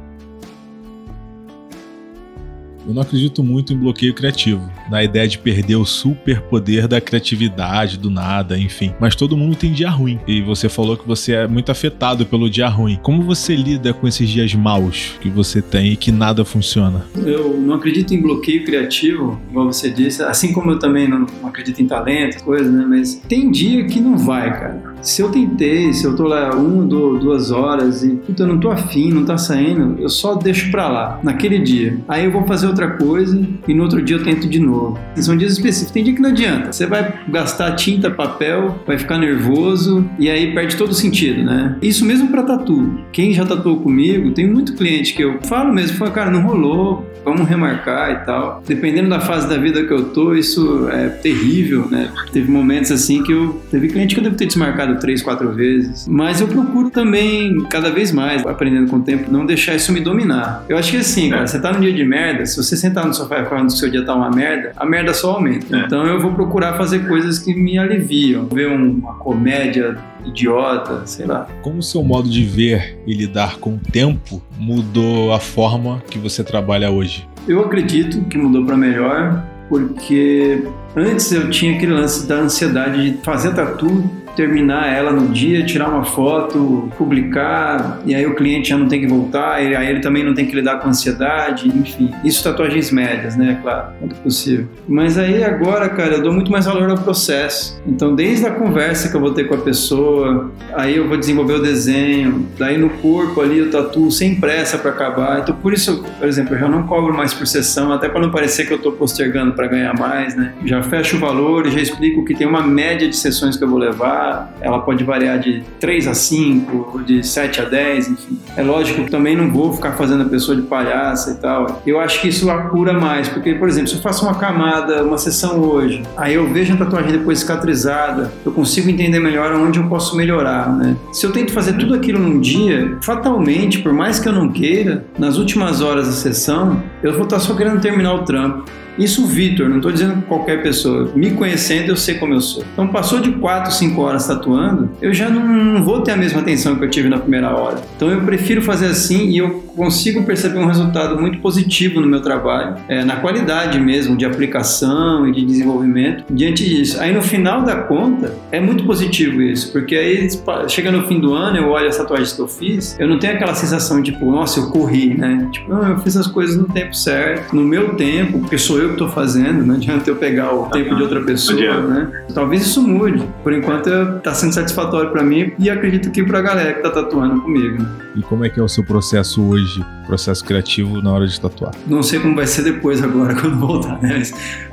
Eu não acredito muito em bloqueio criativo, na ideia de perder o superpoder da criatividade, do nada, enfim. Mas todo mundo tem dia ruim. E você falou que você é muito afetado pelo dia ruim. Como você lida com esses dias maus que você tem e que nada funciona? Eu não acredito em bloqueio criativo, igual você disse, assim como eu também não, acredito em talento, coisas, né? Mas tem dia que não vai, cara. Se eu tentei, se eu tô lá uma, duas horas e puta, eu não tô afim, não tá saindo, eu só deixo pra lá, naquele dia. Aí eu vou fazer outra coisa e no outro dia eu tento de novo. São dias específicos. Tem dia que não adianta. Você vai gastar tinta, papel, vai ficar nervoso e aí perde todo o sentido, né? Isso mesmo para tatu. Quem já tatuou comigo, tem muito cliente que eu falo mesmo, falo, cara, não rolou, vamos remarcar e tal. Dependendo da fase da vida que eu tô, isso é terrível, né? Teve momentos assim que eu. Teve cliente que eu devo ter desmarcado três, quatro vezes. Mas eu procuro também, cada vez mais, aprendendo com o tempo, não deixar isso me dominar. Eu acho que assim, cara, você tá num dia de merda, se você sentar no sofá falando que o seu dia tá uma merda, a merda só aumenta. É. Então eu vou procurar fazer coisas que me aliviam. Ver uma comédia idiota, sei lá. Como o seu modo de ver e lidar com o tempo mudou a forma que você trabalha hoje? Eu acredito que mudou para melhor, porque antes eu tinha aquele lance da ansiedade de fazer tatu terminar ela no dia, tirar uma foto, publicar, e aí o cliente já não tem que voltar, aí ele também não tem que lidar com ansiedade, enfim. Isso tatuagens médias, né? Claro, quanto possível. Mas aí agora, cara, eu dou muito mais valor ao processo. Então, desde a conversa que eu vou ter com a pessoa, aí eu vou desenvolver o desenho, daí no corpo ali o tatu sem pressa para acabar. Então, por isso, por exemplo, eu não cobro mais por sessão, até para não parecer que eu tô postergando para ganhar mais, né? Já fecho o valor, já explico que tem uma média de sessões que eu vou levar ela pode variar de 3 a 5, de 7 a 10, enfim. É lógico que também não vou ficar fazendo a pessoa de palhaça e tal. Eu acho que isso apura mais, porque, por exemplo, se eu faço uma camada, uma sessão hoje, aí eu vejo a tatuagem depois cicatrizada, eu consigo entender melhor onde eu posso melhorar, né? Se eu tento fazer tudo aquilo num dia, fatalmente, por mais que eu não queira, nas últimas horas da sessão, eu vou estar só querendo terminar o trampo. Isso Vitor, não estou dizendo qualquer pessoa. Me conhecendo, eu sei como eu sou. Então, passou de 4, 5 horas tatuando, eu já não, não, vou ter a mesma atenção que eu tive na primeira hora. Então, eu prefiro fazer assim e eu consigo perceber um resultado muito positivo no meu trabalho, é, na qualidade mesmo de aplicação e de desenvolvimento diante disso. Aí, no final da conta, é muito positivo isso, porque aí chega no fim do ano, eu olho as tatuagens que eu fiz, eu não tenho aquela sensação de, tipo, nossa, eu corri, né? Tipo, não, eu fiz as coisas no tempo certo, no meu tempo, porque sou eu que estou fazendo, não adianta eu pegar o tempo de outra pessoa, né? Talvez isso mude. Por enquanto está sendo satisfatório para mim e acredito que para a galera que está tatuando comigo. Né? E como é que é o seu processo hoje, processo criativo na hora de tatuar? Não sei como vai ser depois agora quando voltar, né?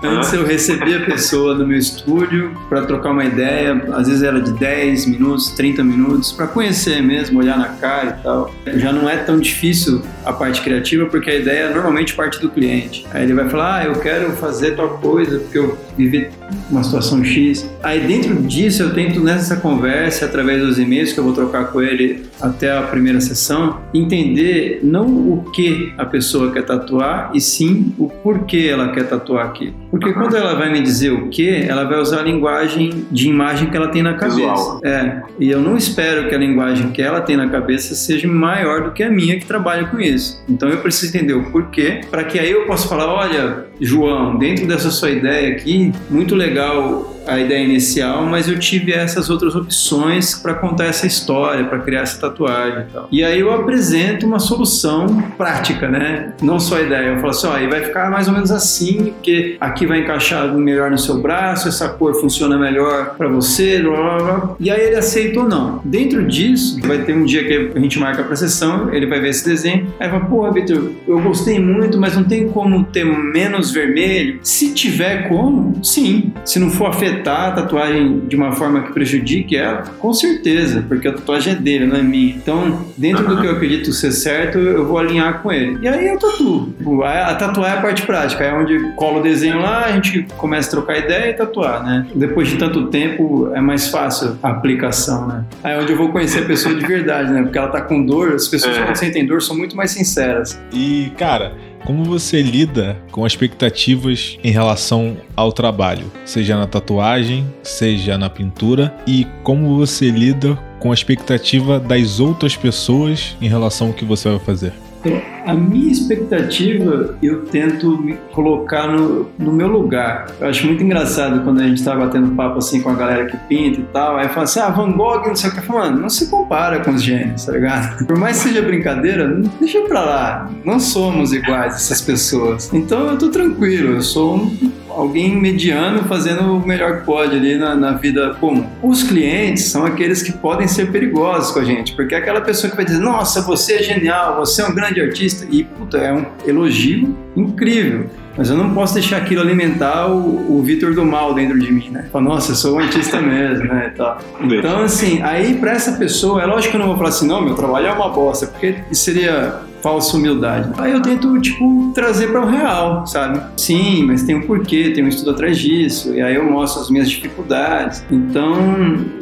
Antes eu recebia a pessoa no meu estúdio para trocar uma ideia, às vezes era de 10 minutos, 30 minutos, para conhecer mesmo, olhar na cara e tal. Já não é tão difícil a parte criativa porque a ideia normalmente parte do cliente. Aí ele vai falar: "Ah, eu quero fazer tal coisa porque eu vivi uma situação X". Aí dentro disso eu tento nessa conversa através dos e-mails que eu vou trocar com ele até a primeira sessão, entender não o que a pessoa quer tatuar, e sim o porquê ela quer tatuar aquilo. Porque quando ela vai me dizer o que, ela vai usar a linguagem de imagem que ela tem na cabeça. Visual. É, e eu não espero que a linguagem que ela tem na cabeça seja maior do que a minha que trabalha com isso. Então eu preciso entender o porquê, para que aí eu possa falar, olha, João, dentro dessa sua ideia aqui, muito legal a ideia inicial, mas eu tive essas outras opções para contar essa história, para criar essa tatuagem e tal. E aí eu apresento uma solução prática, né? Não só a ideia. Eu falo assim, ó, aí vai ficar mais ou menos assim, porque aqui vai encaixar melhor no seu braço, essa cor funciona melhor para você, blá, blá, blá. e aí ele aceita ou não. Dentro disso, vai ter um dia que a gente marca para sessão, ele vai ver esse desenho, aí vai, pô, Vitor, eu gostei muito, mas não tem como ter menos vermelho. Se tiver como, sim. Se não for afetado a tatuagem de uma forma que prejudique ela? Com certeza, porque a tatuagem é dele, não é minha. Então, dentro uhum. do que eu acredito ser certo, eu vou alinhar com ele. E aí eu tatuo. Tipo, a tatuar é a parte prática, é onde cola o desenho lá, a gente começa a trocar ideia e tatuar, né? Depois de tanto tempo, é mais fácil a aplicação, né? Aí é onde eu vou conhecer a pessoa de verdade, né? Porque ela tá com dor, as pessoas é. que sentem dor são muito mais sinceras. E, cara, como você lida com expectativas em relação ao trabalho, seja na tatuagem, seja na pintura, e como você lida com a expectativa das outras pessoas em relação ao que você vai fazer? A minha expectativa, eu tento me colocar no, no meu lugar. Eu acho muito engraçado quando a gente tá batendo papo assim com a galera que pinta e tal, aí fala assim, ah, Van Gogh, não sei o que. Falo, mano, não se compara com os gênios, tá ligado? Por mais que seja brincadeira, deixa pra lá. Não somos iguais essas pessoas. Então eu tô tranquilo, eu sou um alguém mediano fazendo o melhor que pode ali na, na, vida comum. Os clientes são aqueles que podem ser perigosos com a gente, porque é aquela pessoa que vai dizer, nossa, você é genial, você é um grande artista, e puta, é um elogio incrível. Mas eu não posso deixar aquilo alimentar o, o Vitor do mal dentro de mim, né? Fala, nossa, eu sou um artista mesmo, né? Então, assim, aí para essa pessoa, é lógico que eu não vou falar assim, não, meu trabalho é uma bosta, porque seria falsa humildade. Aí eu tento, tipo, trazer para o real, sabe? Sim, mas tem um porquê, tem um estudo atrás disso, e aí eu mostro as minhas dificuldades. Então,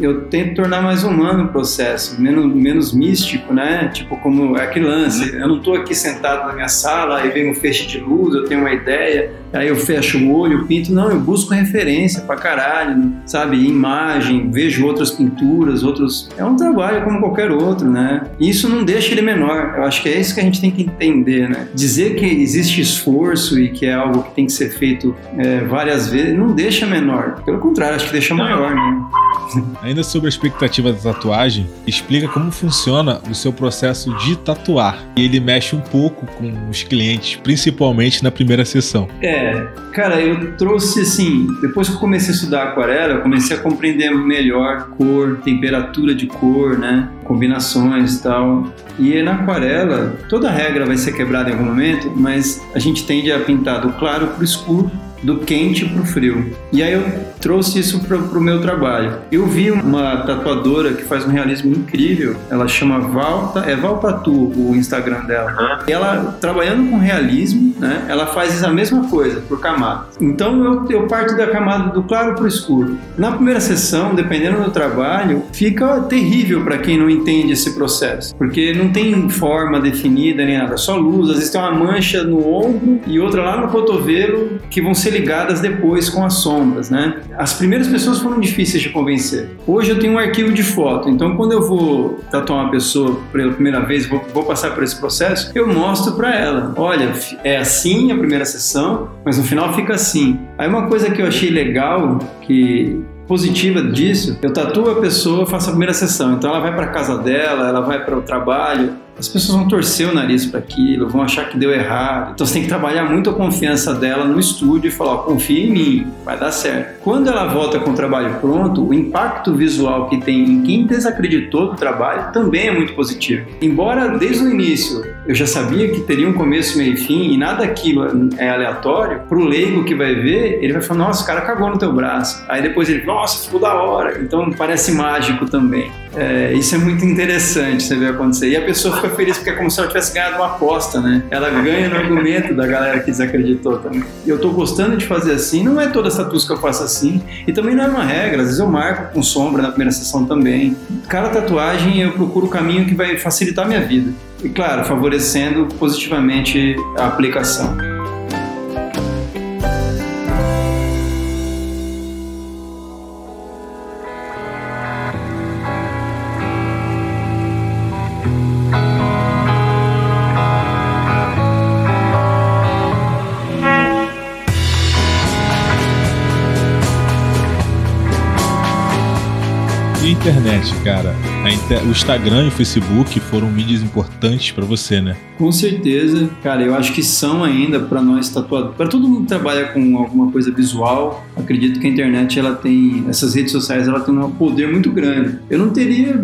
eu tento tornar mais humano o processo, menos, menos místico, né? Tipo, como é aquele lance, eu não tô aqui sentado na minha sala, aí vem um feixe de luz, eu tenho uma ideia, aí eu fecho o olho, pinto. Não, eu busco referência pra caralho, sabe? Imagem, vejo outras pinturas, outros. É um trabalho como qualquer outro, né? E isso não deixa ele menor. Eu acho que é isso que a gente tem que entender, né? Dizer que existe esforço e que é algo que tem que ser feito é, várias vezes não deixa menor. Pelo contrário, acho que deixa maior, né? Ainda sobre a expectativa da tatuagem, explica como funciona o seu processo de tatuar. E ele mexe um pouco com os clientes, principalmente na primeira sessão. É, cara, eu trouxe assim, depois que eu comecei a estudar aquarela, eu comecei a compreender melhor cor, temperatura de cor, né? Combinações e tal. E na aquarela, toda regra vai ser quebrada em algum momento, mas a gente tende a pintar do claro para o escuro do quente pro frio. E aí eu trouxe isso pro, pro meu trabalho. Eu vi uma tatuadora que faz um realismo incrível, ela chama Valta, é Valtatu o Instagram dela. E ela, trabalhando com realismo, né, ela faz a mesma coisa por camada. Então eu, eu parto da camada do claro pro escuro. Na primeira sessão, dependendo do trabalho, fica terrível para quem não entende esse processo, porque não tem forma definida nem nada, só luz, às vezes tem uma mancha no ombro e outra lá no cotovelo que vão ser ligadas depois com as sombras, né? As primeiras pessoas foram difíceis de convencer. Hoje eu tenho um arquivo de foto, então quando eu vou tatuar uma pessoa pela primeira vez, vou, vou passar por esse processo, eu mostro para ela, olha, é assim a primeira sessão, mas no final fica assim. Aí uma coisa que eu achei legal que positiva disso, eu tatuo a pessoa, faço a primeira sessão. Então ela vai para casa dela, ela vai para o trabalho, as pessoas vão torcer o nariz para aquilo, vão achar que deu errado. Então você tem que trabalhar muito a confiança dela no estúdio e falar: confia em mim, vai dar certo. Quando ela volta com o trabalho pronto, o impacto visual que tem em quem desacreditou do trabalho também é muito positivo. Embora desde o início eu já sabia que teria um começo, meio e fim e nada aquilo é aleatório, pro leigo que vai ver, ele vai falar: nossa, o cara cagou no teu braço. Aí depois ele, nossa, ficou da hora. Então parece mágico também. É, isso é muito interessante você ver acontecer. E a pessoa fica feliz porque é como se ela tivesse ganhado uma aposta, né? Ela ganha no argumento da galera que desacreditou também. Eu tô gostando de fazer assim, não é toda essa que eu faço assim, e também não é uma regra, às vezes eu marco com sombra na primeira sessão também. Cada tatuagem eu procuro o caminho que vai facilitar a minha vida. E claro, favorecendo positivamente a aplicação. Internet, cara, inter... o Instagram e o Facebook foram mídias importantes para você, né? Com certeza, cara, eu acho que são ainda para nós tatuadores, para todo mundo que trabalha com alguma coisa visual. Acredito que a internet ela tem, essas redes sociais, ela tem um poder muito grande. Eu não teria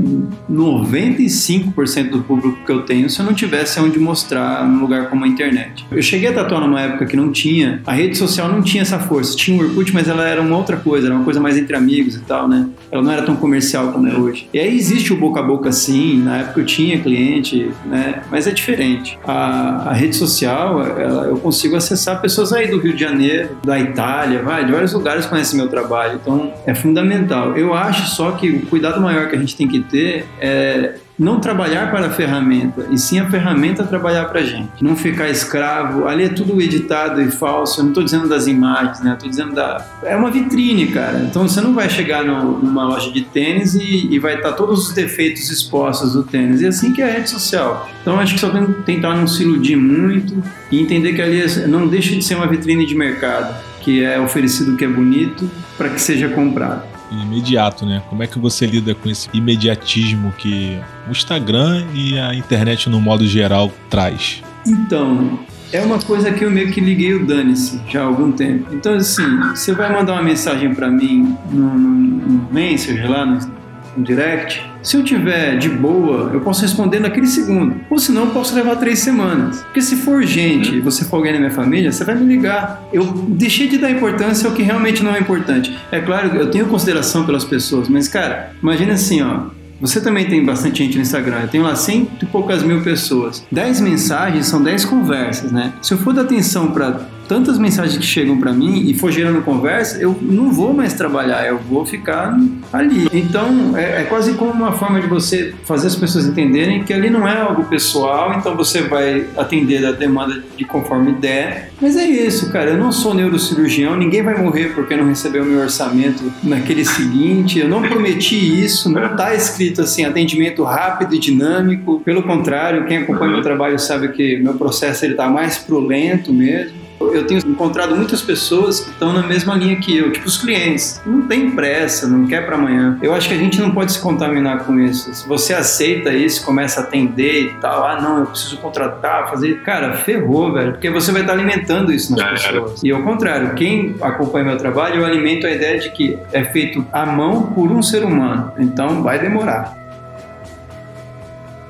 95% do público que eu tenho se eu não tivesse onde mostrar num lugar como a internet. Eu cheguei a tatuar numa época que não tinha, a rede social não tinha essa força. Tinha o Orkut, mas ela era uma outra coisa, era uma coisa mais entre amigos e tal, né? Ela não era tão comercial como é hoje. E aí existe o boca a boca sim, na época eu tinha cliente, né? Mas é diferente. A, a rede social, ela, eu consigo acessar pessoas aí do Rio de Janeiro, da Itália, vai, de vários lugares conhecem meu trabalho, então é fundamental. Eu acho só que o cuidado maior que a gente tem que ter é não trabalhar para a ferramenta, e sim a ferramenta trabalhar para a gente. Não ficar escravo. Ali é tudo editado e falso. Eu não estou dizendo das imagens, né? Estou dizendo da. É uma vitrine, cara. Então você não vai chegar no, numa loja de tênis e, e vai estar tá todos os defeitos expostos do tênis. E assim que é a rede social. Então acho que só tem que tentar não se iludir muito e entender que ali é, não deixa de ser uma vitrine de mercado, que é oferecido o que é bonito para que seja comprado imediato, né? Como é que você lida com esse imediatismo que o Instagram e a internet no modo geral traz? Então, é uma coisa que eu meio que liguei o dane-se já há algum tempo. Então, assim, você vai mandar uma mensagem para mim no, no, no Messenger lá no, no direct, se eu tiver de boa, eu posso responder naquele segundo. Ou senão, eu posso levar três semanas. Porque se for gente, e você for alguém na minha família, você vai me ligar. Eu deixei de dar importância ao que realmente não é importante. É claro, eu tenho consideração pelas pessoas, mas, cara, imagina assim, ó. Você também tem bastante gente no Instagram. Eu tenho lá cento e poucas mil pessoas. Dez mensagens são dez conversas, né? Se eu for dar atenção para tantas mensagens que chegam para mim e for gerando conversa, eu não vou mais trabalhar, eu vou ficar ali. Então, é, é, quase como uma forma de você fazer as pessoas entenderem que ali não é algo pessoal, então você vai atender a demanda de conforme der. Mas é isso, cara, eu não sou neurocirurgião, ninguém vai morrer porque não recebeu meu orçamento naquele seguinte, eu não prometi isso, não está escrito assim, atendimento rápido e dinâmico. Pelo contrário, quem acompanha meu trabalho sabe que meu processo ele está mais pro lento mesmo. Eu tenho encontrado muitas pessoas que estão na mesma linha que eu, tipo os clientes. Não tem pressa, não quer para amanhã. Eu acho que a gente não pode se contaminar com isso. Se você aceita isso, começa a atender e tal, ah, não, eu preciso contratar, fazer. Cara, ferrou, velho, porque você vai estar alimentando isso nas pessoas. E ao contrário, quem acompanha meu trabalho, eu alimento a ideia de que é feito à mão por um ser humano. Então vai demorar.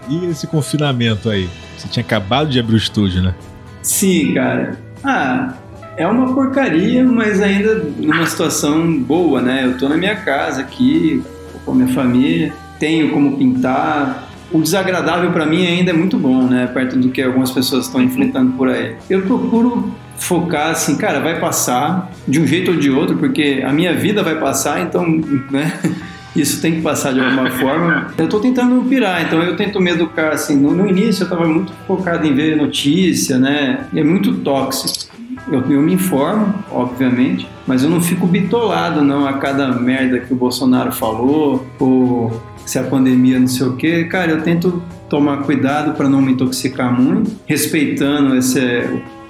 E esse confinamento aí? Você tinha acabado de abrir o estúdio, né? Sim, cara. Ah, É uma porcaria, mas ainda numa situação boa, né? Eu tô na minha casa aqui, com a minha família, tenho como pintar. O desagradável para mim ainda é muito bom, né? Perto do que algumas pessoas estão enfrentando por aí. Eu procuro focar assim, cara, vai passar de um jeito ou de outro, porque a minha vida vai passar, então, né? Isso tem que passar de alguma forma. Eu estou tentando pirar, então eu tento me educar assim. No, no início eu estava muito focado em ver notícia, né? E é muito tóxico. Eu, eu, me informo, obviamente, mas eu não fico bitolado não a cada merda que o Bolsonaro falou ou se a pandemia não sei o quê. Cara, eu tento tomar cuidado para não me intoxicar muito, respeitando esse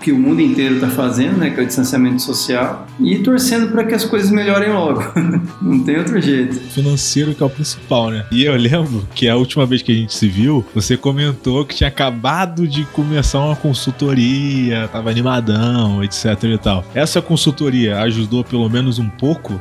que o mundo inteiro está fazendo, né, que é o distanciamento social, e torcendo para que as coisas melhorem logo. Não tem outro jeito. Financeiro que é o principal, né? E eu lembro que a última vez que a gente se viu, você comentou que tinha acabado de começar uma consultoria, tava animadão, etc e tal. Essa consultoria ajudou pelo menos um pouco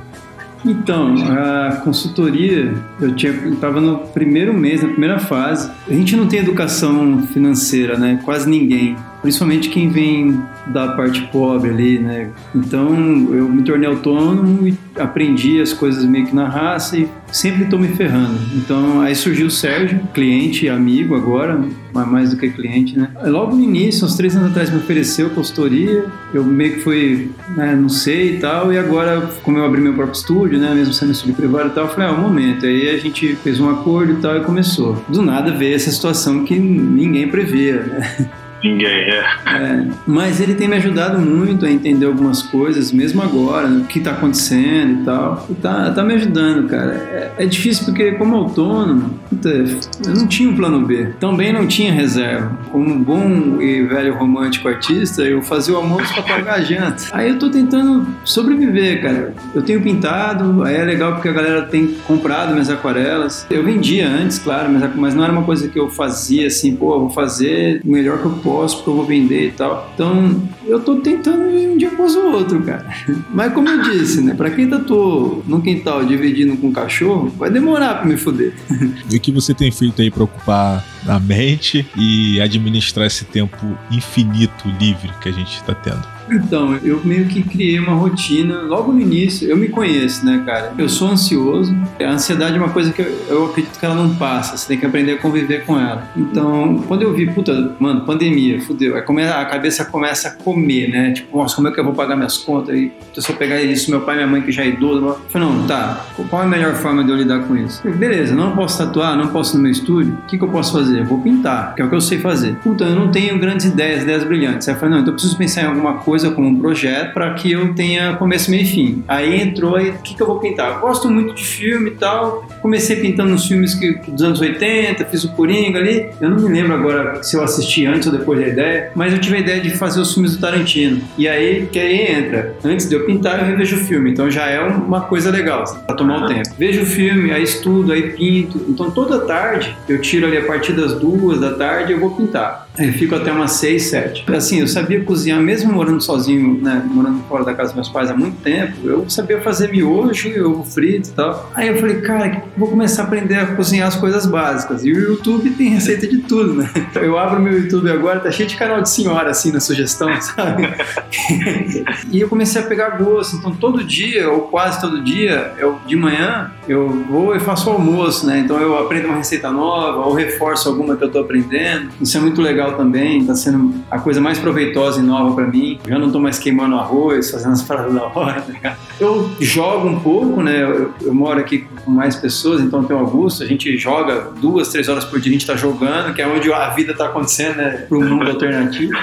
então, a consultoria, eu estava no primeiro mês, na primeira fase. A gente não tem educação financeira, né? Quase ninguém principalmente quem vem da parte pobre ali, né? Então eu me tornei autônomo e aprendi as coisas meio que na raça e sempre estou me ferrando. Então aí surgiu o Sérgio, cliente, amigo agora, mais do que cliente, né? Logo no início, uns três anos atrás, me ofereceu consultoria, eu meio que fui, né, não sei e tal, e agora, como eu abri meu próprio estúdio, né, mesmo sendo estúdio privado e tal, eu falei, ah, um momento. Aí a gente fez um acordo e tal e começou. Do nada veio essa situação que ninguém previa, né? Ninguém, é. é. Mas ele tem me ajudado muito a entender algumas coisas, mesmo agora, o que está acontecendo e tal. E tá, tá me ajudando, cara. É, é difícil porque, como autônomo, puta, eu não tinha um plano B. Também não tinha reserva. Como um bom e velho romântico artista, eu fazia o almoço para pagar a janta. Aí eu tô tentando sobreviver, cara. Eu tenho pintado, aí é legal porque a galera tem comprado minhas aquarelas. Eu vendia antes, claro, mas, mas não era uma coisa que eu fazia assim, pô, vou fazer o melhor que eu porque eu vou vender e tal. Então, eu tô tentando ir um dia após o outro, cara. Mas como eu disse, né? Pra quem tatuou no quintal dividindo com um cachorro, vai demorar pra me fuder. E o que você tem feito aí pra ocupar a mente e administrar esse tempo infinito livre que a gente tá tendo? Então, eu meio que criei uma rotina logo no início. Eu me conheço, né, cara? Eu sou ansioso. A ansiedade é uma coisa que eu, acredito que ela não passa. Você tem que aprender a conviver com ela. Então, quando eu vi, puta, mano, pandemia, fudeu. A cabeça começa a comer, né? Tipo, nossa, como é que eu vou pagar minhas contas? E se eu pegar isso, meu pai e minha mãe que já é idoso, eu falei, não, tá. Qual é a melhor forma de eu lidar com isso? Falei, Beleza, não posso tatuar, não posso no meu estúdio. O que, que eu posso fazer? Eu vou pintar, que é o que eu sei fazer. Puta, eu não tenho grandes ideias, ideias brilhantes. Aí eu falei, não, então eu preciso pensar em alguma coisa coisa como um projeto para que eu tenha começo, meio e fim. Aí entrou aí, o que, que eu vou pintar? Eu gosto muito de filme e tal. Comecei pintando uns filmes que, dos anos 80, fiz o Coringa ali. Eu não me lembro agora se eu assisti antes ou depois da ideia, mas eu tive a ideia de fazer os filmes do Tarantino. E aí, que aí entra. Antes de eu pintar, eu revejo o filme. Então já é uma coisa legal, para tomar o tempo. Vejo o filme, aí estudo, aí pinto. Então toda tarde, eu tiro ali a partir das duas da tarde, eu vou pintar. Aí fico até umas seis, sete. Assim, eu sabia cozinhar, mesmo morando sozinho, né, morando fora da casa dos meus pais há muito tempo, eu sabia fazer miojo, ovo frito e tal. Aí eu falei, cara, vou começar a aprender a cozinhar as coisas básicas. E o YouTube tem receita de tudo, né? Eu abro meu YouTube agora, tá cheio de canal de senhora, assim, na sugestão, sabe? e eu comecei a pegar gosto. Então, todo dia, ou quase todo dia, eu, de manhã, eu vou e faço o almoço, né? Então, eu aprendo uma receita nova, ou reforço alguma que eu tô aprendendo. Isso é muito legal também, tá sendo a coisa mais proveitosa e nova para mim. Já não tô mais queimando arroz, fazendo as paradas da hora, tá Eu jogo um pouco, né? Eu, eu, moro aqui com mais pessoas, então tem o Augusto, a gente joga duas, três horas por dia, a gente tá jogando, que é onde a vida tá acontecendo, né? Pro mundo alternativo.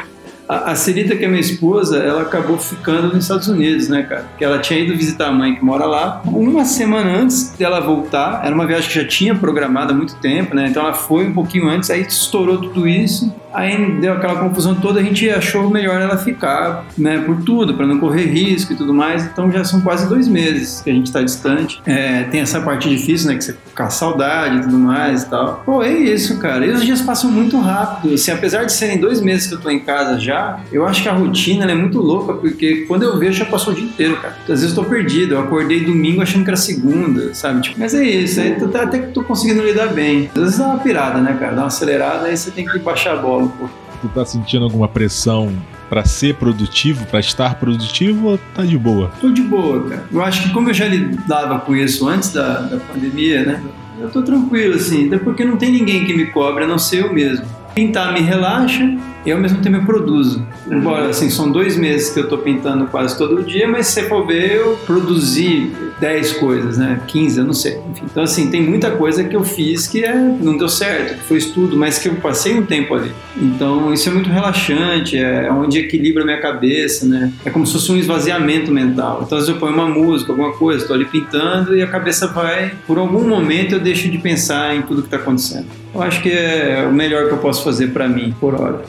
A, a Celita, que é minha esposa, ela acabou ficando nos Estados Unidos, né, cara? Que ela tinha ido visitar a mãe que mora lá. Uma semana antes dela voltar, era uma viagem que já tinha programada há muito tempo, né? Então ela foi um pouquinho antes, aí estourou tudo isso. Aí deu aquela confusão toda, a gente achou melhor ela ficar, né, por tudo, para não correr risco e tudo mais. Então já são quase dois meses que a gente está distante. É, tem essa parte difícil, né, que você fica saudade e tudo mais e tal. Pô, é isso, cara. E os dias passam muito rápido. Assim, apesar de serem dois meses que eu tô em casa já, eu acho que a rotina é muito louca, porque quando eu vejo já passou o dia inteiro, cara. Às vezes eu tô perdido. Eu acordei domingo achando que era segunda, sabe? Tipo, mas é isso. Aí até que tô conseguindo lidar bem. Às vezes dá uma pirada, né, cara? Dá uma acelerada, aí você tem que baixar a bola. Tu tá sentindo alguma pressão para ser produtivo, para estar produtivo ou tá de boa? Tô de boa, cara. Eu acho que como eu já lidava com isso antes da, da pandemia, né? Eu tô tranquilo, assim, até porque não tem ninguém que me cobre a não ser eu mesmo. Pintar me relaxa, e ao mesmo tempo eu produzo. Embora, assim, são dois meses que eu estou pintando quase todo dia, mas se for ver, eu produzi 10 coisas, né? 15, eu não sei. Enfim. Então, assim, tem muita coisa que eu fiz que é, não deu certo, que foi estudo, mas que eu passei um tempo ali. Então, isso é muito relaxante, é onde equilibra a minha cabeça, né? É como se fosse um esvaziamento mental. Então, às vezes eu ponho uma música, alguma coisa, estou ali pintando e a cabeça vai... Por algum momento eu deixo de pensar em tudo que está acontecendo. Eu acho que é o melhor que eu posso fazer para mim, por hora.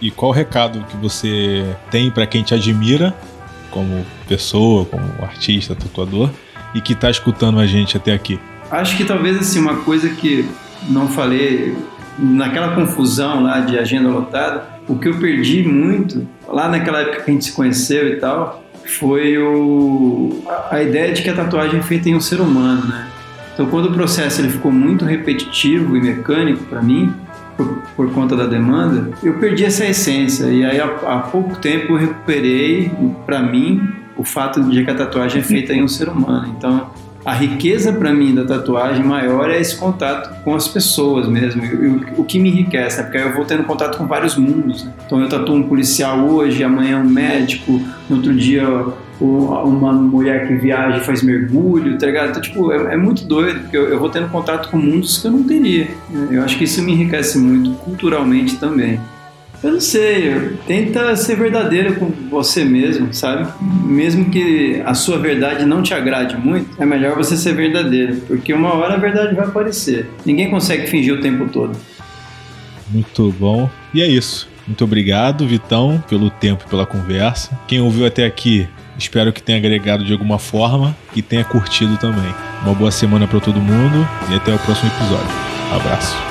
E qual o recado que você tem para quem te admira como pessoa, como artista, tatuador e que está escutando a gente até aqui? Acho que talvez assim uma coisa que não falei naquela confusão lá de agenda lotada, o que eu perdi muito lá naquela época que a gente se conheceu e tal, foi o, a ideia de que a tatuagem é feita em um ser humano, né? Então, quando o processo ele ficou muito repetitivo e mecânico para mim, por, por, conta da demanda, eu perdi essa essência. E aí, há, pouco tempo, eu recuperei, para mim, o fato de que a tatuagem é feita em um ser humano. Então, a riqueza para mim da tatuagem maior é esse contato com as pessoas mesmo, o, que me enriquece, né? porque eu vou tendo contato com vários mundos. Né? Então eu tatuo um policial hoje, amanhã um médico, no outro dia uma mulher que viaja e faz mergulho, tá ligado? Então, tipo, é, é muito doido, porque eu, eu, vou tendo contato com mundos que eu não teria. Né? Eu acho que isso me enriquece muito, culturalmente também. Eu não sei, tenta ser verdadeiro com você mesmo, sabe? Mesmo que a sua verdade não te agrade muito, é melhor você ser verdadeiro, porque uma hora a verdade vai aparecer. Ninguém consegue fingir o tempo todo. Muito bom. E é isso. Muito obrigado, Vitão, pelo tempo e pela conversa. Quem ouviu até aqui, Espero que tenha agregado de alguma forma e tenha curtido também. Uma boa semana para todo mundo e até o próximo episódio. Abraço.